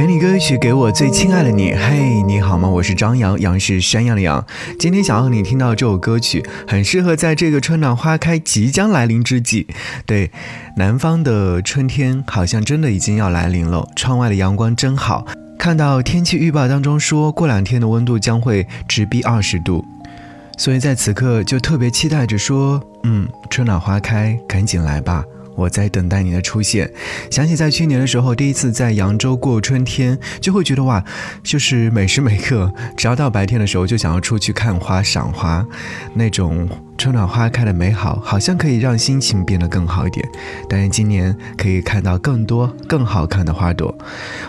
给你歌曲，给我最亲爱的你。嘿，你好吗？我是张扬，杨是山羊的羊。今天想要你听到这首歌曲，很适合在这个春暖花开即将来临之际。对，南方的春天好像真的已经要来临了。窗外的阳光真好，看到天气预报当中说过两天的温度将会直逼二十度，所以在此刻就特别期待着说，嗯，春暖花开，赶紧来吧。我在等待你的出现。想起在去年的时候，第一次在扬州过春天，就会觉得哇，就是每时每刻，只要到白天的时候，就想要出去看花、赏花，那种。春暖花开的美好，好像可以让心情变得更好一点。但愿今年可以看到更多更好看的花朵。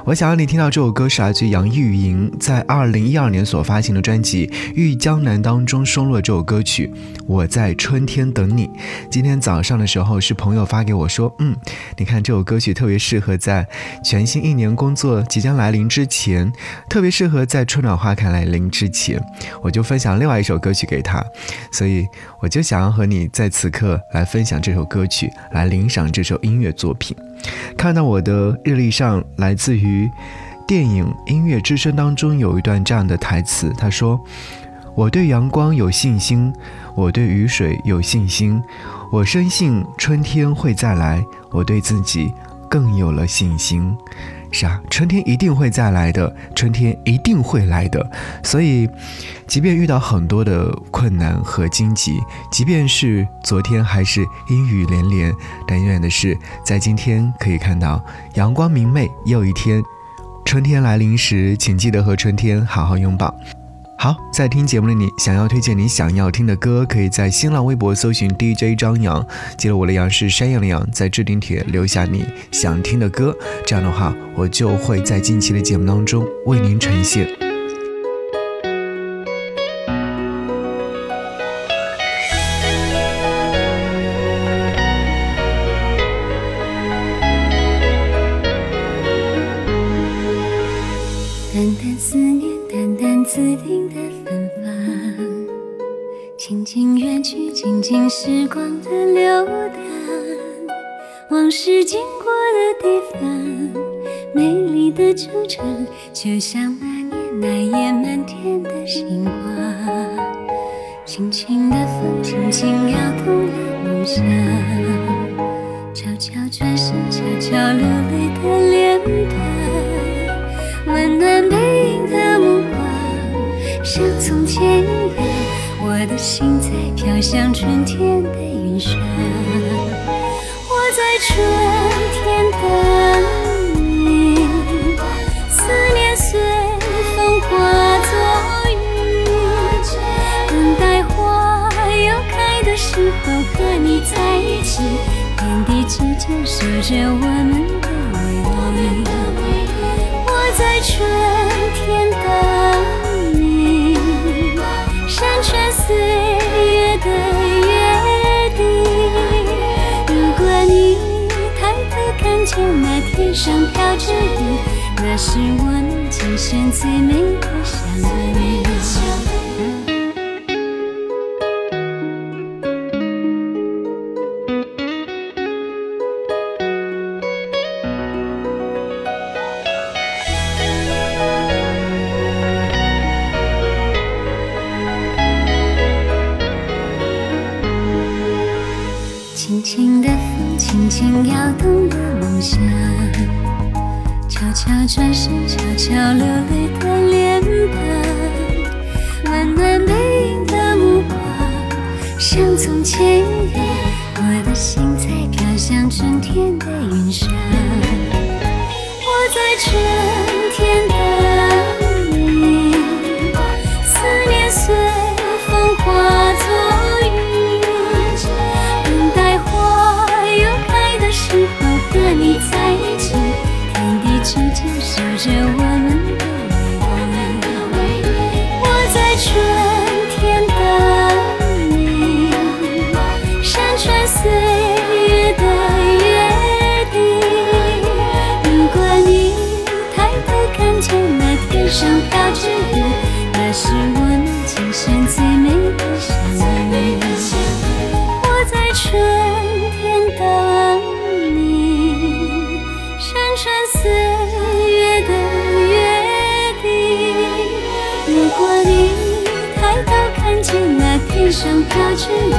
我想让你听到这首歌是来自杨钰莹在二零一二年所发行的专辑《玉江南》当中收录的这首歌曲《我在春天等你》。今天早上的时候，是朋友发给我说，嗯，你看这首歌曲特别适合在全新一年工作即将来临之前，特别适合在春暖花开来临之前。我就分享另外一首歌曲给他，所以。我就想要和你在此刻来分享这首歌曲，来领赏这首音乐作品。看到我的日历上，来自于电影《音乐之声》当中有一段这样的台词，他说：“我对阳光有信心，我对雨水有信心，我深信春天会再来，我对自己更有了信心。”是啊，春天一定会再来的，春天一定会来的。所以，即便遇到很多的困难和荆棘，即便是昨天还是阴雨连连，但永远的是在今天可以看到阳光明媚又一天。春天来临时，请记得和春天好好拥抱。好，在听节目的你，想要推荐你想要听的歌，可以在新浪微博搜寻 DJ 张扬，记得我的杨是山羊的羊，在置顶帖留下你想听的歌，这样的话，我就会在近期的节目当中为您呈现。淡淡思念淡淡紫丁的芬芳静静远去，静静时光的流淌，往事经过的地方，美丽的纠缠，就像那年那夜满天的星光。轻轻的风，轻轻摇动了梦想，悄悄转身，悄悄流像从前一样。我的心在飘向春天的云上，我在春天等你，思念随风化作雨，等待花又开的时候和你在一起，天地之间守着我们的唯一。我在春天上飘着雨，那是我们今生最美的相遇。轻的风，轻轻摇动了梦想，我转身，悄悄流泪的脸庞，温暖背影的目光，像从前一样，我的心在飘向春天的云上，我在春上飘着雨，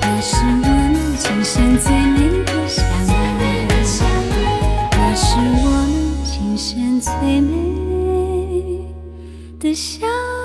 那是我们今生最美的相遇，那是我们今生最美的相遇。